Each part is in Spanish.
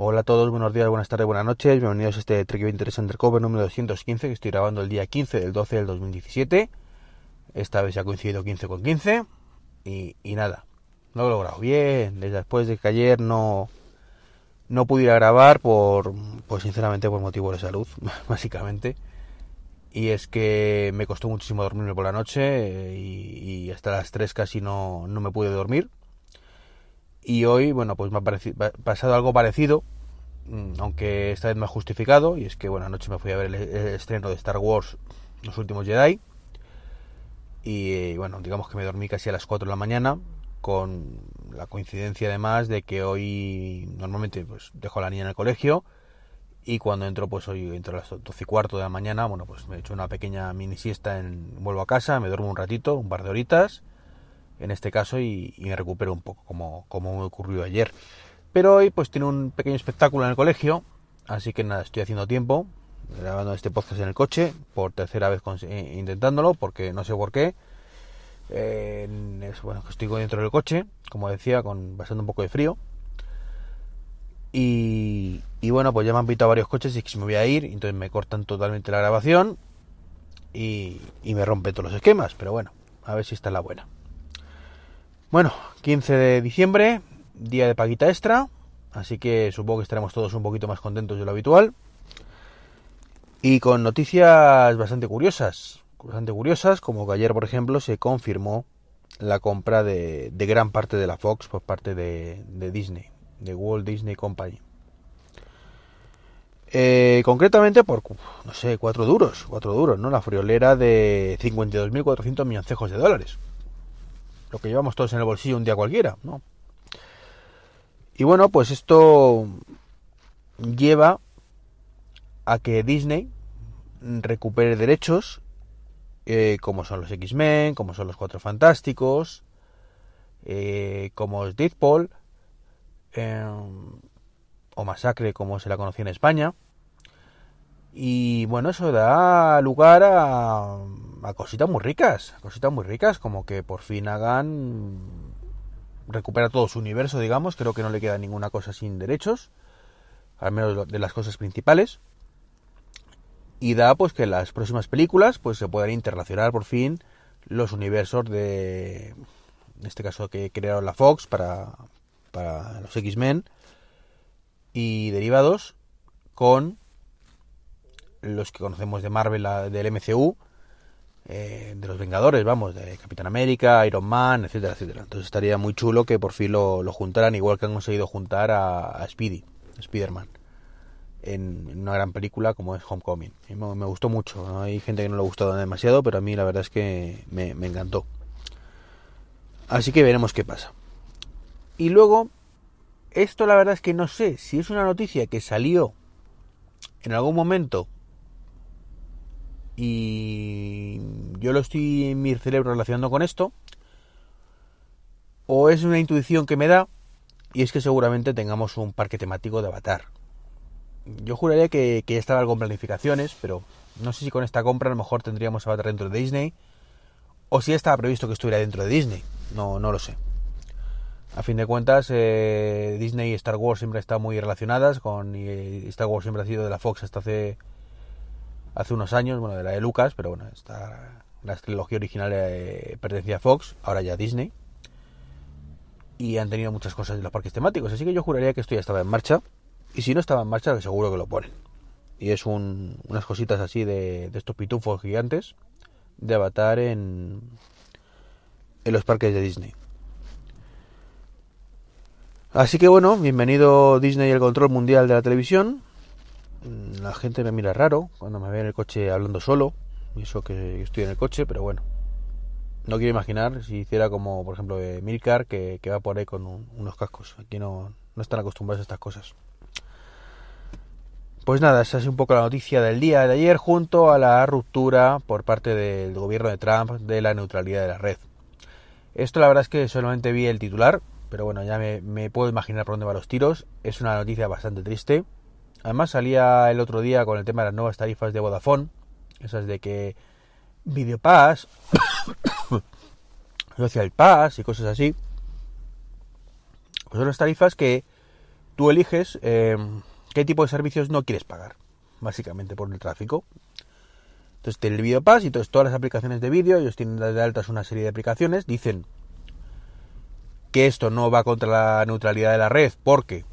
Hola a todos, buenos días, buenas tardes, buenas noches. Bienvenidos a este Trek 23 Undercover número 215 que estoy grabando el día 15 del 12 del 2017. Esta vez ha coincidido 15 con 15. Y, nada, no lo he logrado bien. Después de que ayer no, no pudiera grabar por, pues sinceramente por motivo de salud, básicamente. Y es que me costó muchísimo dormirme por la noche y, y hasta las 3 casi no, no me pude dormir y hoy, bueno, pues me ha pasado algo parecido, mm, aunque esta vez me ha justificado, y es que, bueno, anoche me fui a ver el, estreno de Star Wars, Los Últimos Jedi, y bueno, digamos que me dormí casi a las 4 de la mañana, con la coincidencia además de que hoy normalmente pues dejo a la niña en el colegio, y cuando entro, pues hoy entro a las 12 y cuarto de la mañana, bueno, pues me he hecho una pequeña mini siesta, en, vuelvo a casa, me duermo un ratito, un par de horitas, en este caso y, me recupero un poco como, como me ocurrió ayer. Pero hoy pues tiene un pequeño espectáculo en el colegio, así que nada, estoy haciendo tiempo, grabando este podcast en el coche, por tercera vez eh, intentándolo, porque no sé por qué. Eh, bueno, estoy dentro del coche, como decía, con bastante un poco de frío. Y, bueno, pues ya me han pitado varios coches y que se me voy a ir, entonces me cortan totalmente la grabación y, y me rompen todos los esquemas, pero bueno, a ver si está la buena. Bueno, 15 de diciembre, día de paguita extra, así que supongo que estaremos todos un poquito más contentos de lo habitual. Y con noticias bastante curiosas, bastante curiosas, como que ayer, por ejemplo, se confirmó la compra de, gran parte de la Fox por parte de, Disney, de Walt Disney Company. Eh, concretamente por, no sé, cuatro duros, cuatro duros, ¿no? La friolera de 52.400 milloncejos de dólares lo que llevamos todos en el bolsillo un día cualquiera, ¿no? Y bueno, pues esto lleva a que Disney recupere derechos eh, como son los X-Men, como son los Cuatro Fantásticos, eh, como es Deadpool, em, o Masacre como se la conocía en España. Y bueno, eso da lugar a, a cositas muy ricas, cositas muy ricas, como que por fin hagan recupera todo su universo, digamos, creo que no le queda ninguna cosa sin derechos, al menos de las cosas principales. Y da pues que las próximas películas pues se puedan interrelacionar por fin los universos de en este caso que crearon la Fox para para los X-Men y derivados con los que conocemos de Marvel del MCU eh, de los Vengadores, vamos, de Capitán América, Iron Man, etcétera, etcétera. Entonces estaría muy chulo que por fin lo, juntaran, igual que han conseguido juntar a, Speedy, Spider-Man, en, una gran película como es Homecoming. me, gustó mucho, hay gente que no le ha gustado demasiado, pero a mí la verdad es que me, me encantó. Así que veremos qué pasa. Y luego, esto la verdad es que no sé si es una noticia que salió en algún momento y yo lo estoy en mi cerebro relacionando con esto, o es una intuición que me da, y es que seguramente tengamos un parque temático de Avatar. Yo juraría que, ya estaba con planificaciones, pero no sé si con esta compra a lo mejor tendríamos Avatar dentro de Disney, o si estaba previsto que estuviera dentro de Disney, no, no lo sé. A fin de cuentas, eh, Disney y Star Wars siempre estado muy relacionadas, con y Star Wars siempre ha sido de la Fox hasta hace hace unos años, bueno, de la de Lucas, pero bueno, esta, la trilogía original eh, pertenecía a Fox, ahora ya a Disney. Y han tenido muchas cosas de los parques temáticos, así que yo juraría que esto ya estaba en marcha. Y si no estaba en marcha, seguro que lo ponen. Y es un, unas cositas así de, estos pitufos gigantes de avatar en, en los parques de Disney. Así que bueno, bienvenido Disney el control mundial de la televisión. La gente me mira raro cuando me ve en el coche hablando solo. Y eso que estoy en el coche, pero bueno. No quiero imaginar si hiciera como, por ejemplo, Milcar, que, va por ahí con unos cascos. Aquí no, no están acostumbrados a estas cosas. Pues nada, esa es un poco la noticia del día de ayer junto a la ruptura por parte del gobierno de Trump de la neutralidad de la red. Esto la verdad es que solamente vi el titular, pero bueno, ya me, me puedo imaginar por dónde van los tiros. Es una noticia bastante triste. Además salía el otro día con el tema de las nuevas tarifas de Vodafone, esas de que Videopass, Social Pass y cosas así. Pues son las tarifas que tú eliges eh, qué tipo de servicios no quieres pagar, básicamente por el tráfico. Entonces tiene el Video Pass y entonces todas las aplicaciones de vídeo, ellos tienen de altas una serie de aplicaciones, dicen que esto no va contra la neutralidad de la red porque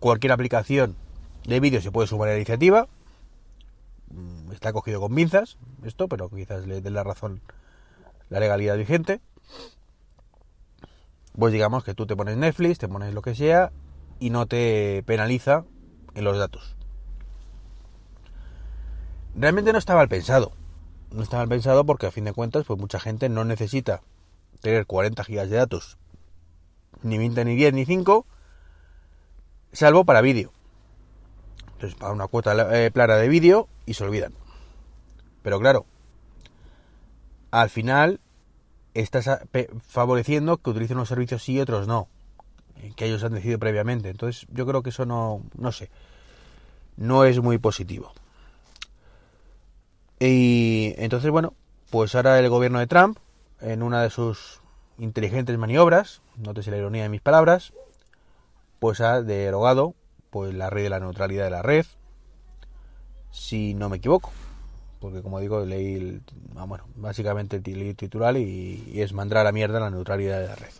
cualquier aplicación de vídeo se puede sumar a la iniciativa. Mm, está cogido con pinzas esto, pero quizás le dé la razón la legalidad vigente. Pues digamos que tú te pones Netflix, te pones lo que sea y no te penaliza en los datos. Realmente no está mal pensado. No está mal pensado porque a fin de cuentas, pues mucha gente no necesita tener 40 gigas de datos, ni 20, ni 10, ni 5, salvo para vídeo. Entonces, para una cuota eh, plana de vídeo y se olvidan. Pero claro, al final estás favoreciendo que utilicen unos servicios sí y otros no, que ellos han decidido previamente. Entonces, yo creo que eso no, no sé, no es muy positivo. Y entonces, bueno, pues ahora el gobierno de Trump, en una de sus inteligentes maniobras, nótese la ironía de mis palabras, pues ha derogado pues la ley de la neutralidad de la red, si no me equivoco porque como digo, leí, el, ah, bueno, básicamente el titular y, es mandar a la mierda la neutralidad de la red.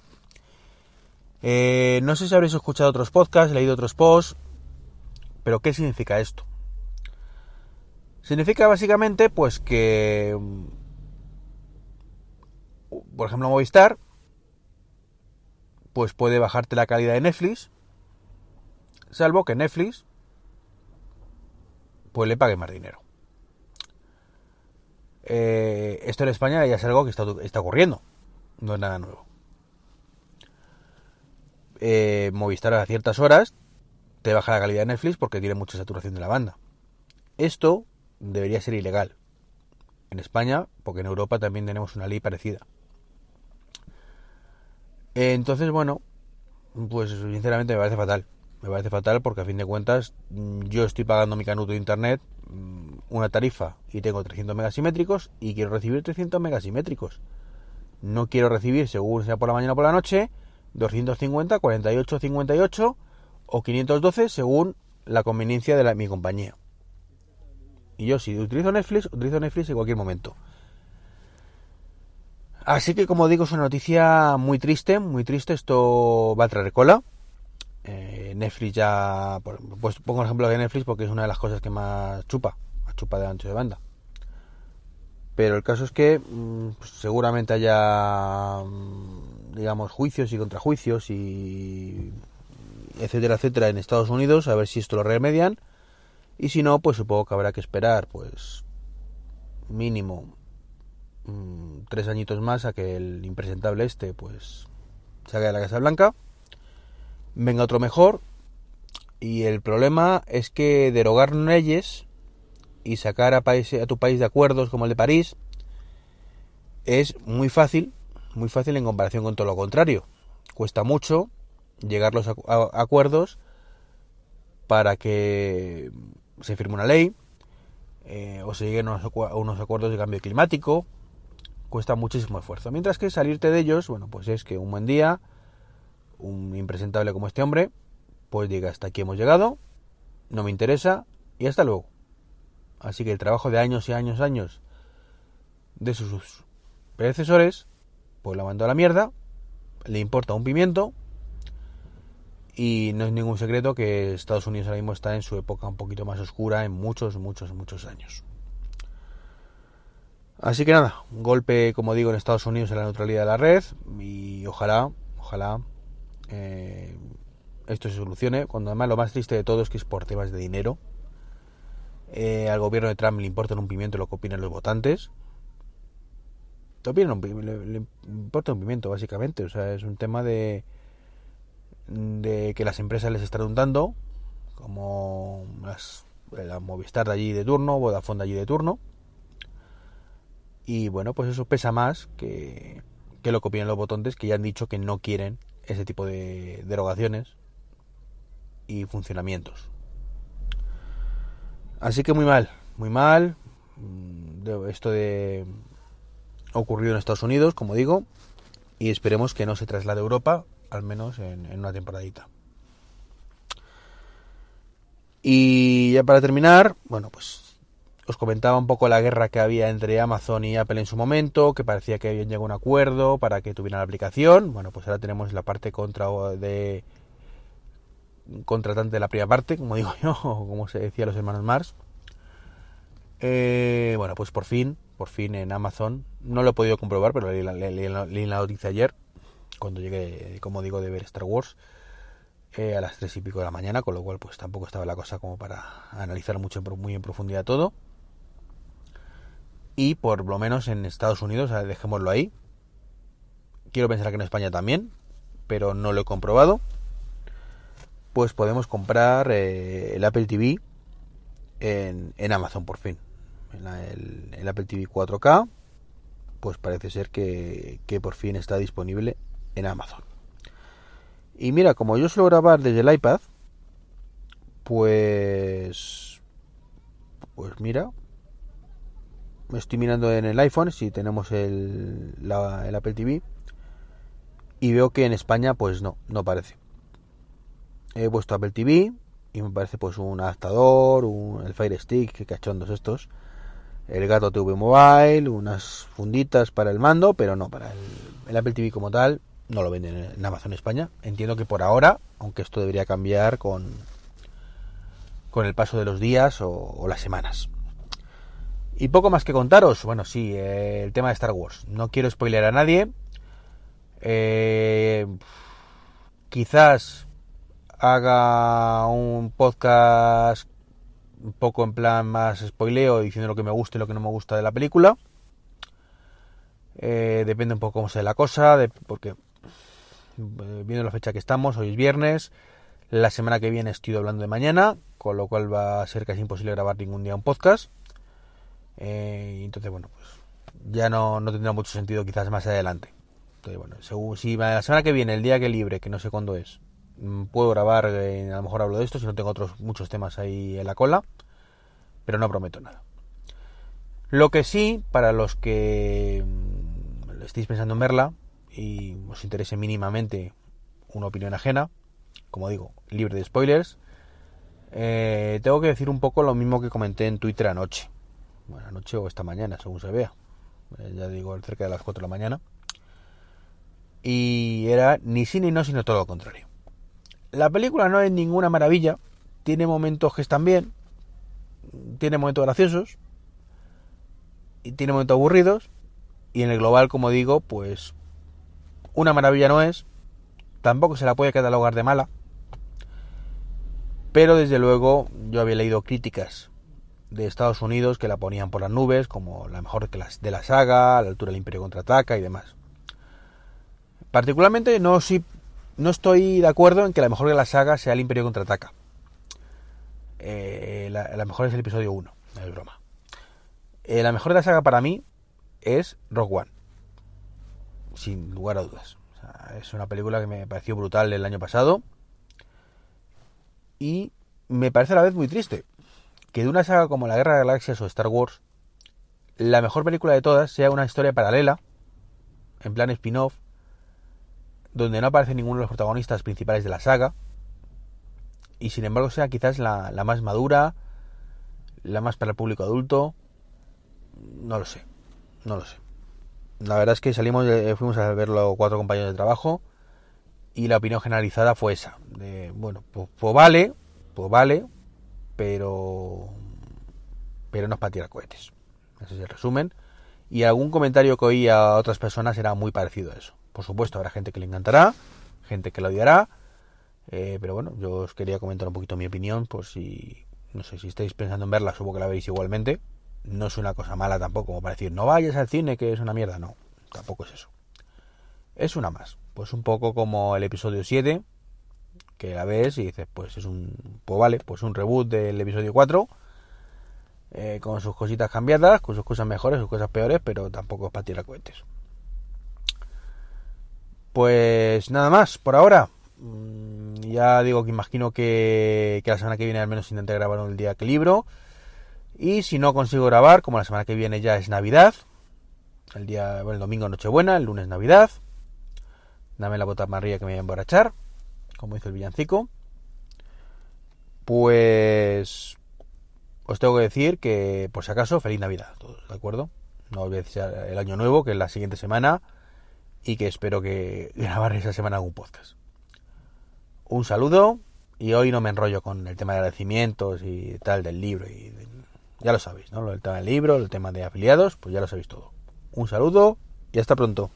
Eh, no sé si habréis escuchado otros podcasts, leído otros posts, pero ¿qué significa esto? Significa básicamente pues que, mm, por ejemplo, Movistar, pues puede bajarte la calidad de Netflix, salvo que Netflix pues le pague más dinero. Eh, esto en España ya es algo que está, ocurriendo, no es nada nuevo. Eh, Movistar a ciertas horas te baja la calidad de Netflix porque tiene mucha saturación de la banda. Esto debería ser ilegal en España, porque en Europa también tenemos una ley parecida. Entonces, bueno, pues sinceramente me parece fatal. Me parece fatal porque a fin de cuentas yo estoy pagando mi canuto de internet una tarifa y tengo 300 megasimétricos y quiero recibir 300 megasimétricos. No quiero recibir, según sea por la mañana o por la noche, 250, 48, 58 o 512 según la conveniencia de mi compañía. Y yo si utilizo Netflix, utilizo Netflix en cualquier momento. Así que como digo, es una noticia muy triste, muy triste. Esto va a traer cola. Eh, Netflix ya, pues pongo el ejemplo de Netflix porque es una de las cosas que más chupa chupa de ancho de banda. Pero el caso es que mm, pues, seguramente haya, mm, digamos, juicios y contrajuicios y etcétera, etcétera en Estados Unidos, a ver si esto lo remedian. Y si no, pues supongo que habrá que esperar, pues, mínimo mm, tres añitos más a que el impresentable este, pues, salga de la Casa Blanca. Venga otro mejor. Y el problema es que derogar leyes y sacar a, a tu país de acuerdos como el de París es muy fácil, muy fácil en comparación con todo lo contrario. Cuesta mucho llegar los a, acuerdos para que se firme una ley eh, o se lleguen a unos, acuerdos de cambio climático. Cuesta muchísimo esfuerzo. Mientras que salirte de ellos, bueno, pues es que un buen día, un impresentable como este hombre, pues diga hasta aquí hemos llegado, no me interesa y hasta luego. Así que el trabajo de años y años, años de sus predecesores, pues la mandó a la mierda, le importa un pimiento y no es ningún secreto que Estados Unidos ahora mismo está en su época un poquito más oscura en muchos, muchos, muchos años. Así que nada, un golpe, como digo, en Estados Unidos en la neutralidad de la red y ojalá, ojalá eh, esto se solucione. Cuando además lo más triste de todo es que es por temas de dinero eh, al gobierno de Trump le importa un pimiento lo que opinan los votantes. le, importa un pimiento, básicamente. O sea, es un tema de, de que las empresas les están dando, como las, la Movistar de allí de turno, Vodafone de allí de turno. Y bueno, pues eso pesa más que, que lo que opinan los votantes, que ya han dicho que no quieren ese tipo de derogaciones y funcionamientos. Así que muy mal, muy mal. Mm, esto de ocurrido en Estados Unidos, como digo, y esperemos que no se traslade a Europa, al menos en, una temporadita. Y ya para terminar, bueno, pues os comentaba un poco la guerra que había entre Amazon y Apple en su momento, que parecía que habían llegado a un acuerdo para que tuvieran la aplicación. Bueno, pues ahora tenemos la parte contra de contratante de la primera parte, como digo yo, o como se decía los hermanos Mars. Eh, bueno, pues por fin, por fin en Amazon, no lo he podido comprobar, pero leí la, noticia ayer, cuando llegué, como digo, de ver Star Wars, eh, a las tres y pico de la mañana, con lo cual pues tampoco estaba la cosa como para analizar mucho, muy en profundidad todo. Y por lo menos en Estados Unidos, dejémoslo ahí. Quiero pensar que en España también, pero no lo he comprobado pues podemos comprar eh, el Apple TV en, Amazon por fin. El, Apple TV 4K, pues parece ser que, por fin está disponible en Amazon. Y mira, como yo suelo grabar desde el iPad, pues... Pues mira, me estoy mirando en el iPhone si tenemos el, el Apple TV y veo que en España pues no, no parece he puesto Apple TV y me parece pues un adaptador, un, el Fire Stick, que cachondos estos, el Gato TV Mobile, unas funditas para el mando, pero no, para el, Apple TV como tal, no lo venden en Amazon España. Entiendo que por ahora, aunque esto debería cambiar con, con el paso de los días o, las semanas. Y poco más que contaros, bueno, sí, el tema de Star Wars. No quiero spoiler a nadie. Eh, quizás haga un podcast un poco en plan más spoileo, diciendo lo que me gusta y lo que no me gusta de la película. Eh, depende un poco cómo sea la cosa, porque eh, viendo la fecha que estamos, hoy es viernes, la semana que viene estoy hablando de mañana, con lo cual va a ser casi imposible grabar ningún día un podcast. Eh, entonces, bueno, pues ya no, no, tendrá mucho sentido quizás más adelante. Entonces, bueno, según, si la semana que viene, el día que libre, que no sé cuándo es, puedo grabar, eh, a lo mejor hablo de esto, si no tengo otros muchos temas ahí en la cola, pero no prometo nada. Lo que sí, para los que mm, estéis pensando en verla y os interese mínimamente una opinión ajena, como digo, libre de spoilers, eh, tengo que decir un poco lo mismo que comenté en Twitter anoche. Bueno, anoche o esta mañana, según se vea. Eh, ya digo, cerca de las 4 de la mañana. Y era ni sí ni no, sino todo lo contrario. La película no es ninguna maravilla, tiene momentos que están bien, tiene momentos graciosos, y tiene momentos aburridos, y en el global, como digo, pues una maravilla no es, tampoco se la puede catalogar de mala, pero desde luego yo había leído críticas de Estados Unidos que la ponían por las nubes como la mejor de la saga, la altura del Imperio contraataca y demás. Particularmente no, sí, no estoy de acuerdo en que la mejor de la saga sea el Imperio contraataca. Eh, la, mejor es el episodio 1, no es broma. Eh, la mejor de la saga para mí es Rogue One. Sin lugar a dudas. es una película que me pareció brutal el año pasado. Y me parece a la vez muy triste que de una saga como la Guerra de Galaxias o Star Wars, la mejor película de todas sea una historia paralela, en plan spin-off, donde no aparece ninguno de los protagonistas principales de la saga, y sin embargo sea quizás la, más madura, la más para el público adulto, no lo sé, no lo sé. La verdad es que salimos, fuimos a verlo cuatro compañeros de trabajo y la opinión generalizada fue esa, bueno, pues, pues vale, pues vale, pero pero no es para tirar cohetes. Ese es el resumen. Y algún comentario que oí a otras personas era muy parecido a eso. Por supuesto, habrá gente que le encantará, gente que lo odiará, eh, pero bueno, yo os quería comentar un poquito mi opinión, por si, no sé, si estáis pensando en verla, supongo que la veis igualmente. No es una cosa mala tampoco, como para decir, no vayas al cine, que es una mierda, no, tampoco es eso. Es una más, pues un poco como el episodio 7, que la ves y dices, pues es un, pues vale, pues un reboot del episodio 4, eh, con sus cositas cambiadas, con sus cosas mejores, sus cosas peores, pero tampoco es para tirar cohetes. Pues nada más, por ahora. Mm, ya digo que imagino que, la semana que viene al menos intenté grabar el día que libro. Y si no consigo grabar, como la semana que viene ya es Navidad, el día, bueno, el domingo Nochebuena, el lunes Navidad, dame la bota María que me voy a emborrachar, como dice el villancico. Pues os tengo que decir que, por si acaso, feliz Navidad ¿de acuerdo? No olvidéis el año nuevo, que es la siguiente semana, y que espero que grabar esa semana algún podcast. Un saludo, y hoy no me enrollo con el tema de agradecimientos y tal del libro, y ya lo sabéis, ¿no? El tema del libro, el tema de afiliados, pues ya lo sabéis todo. Un saludo y hasta pronto.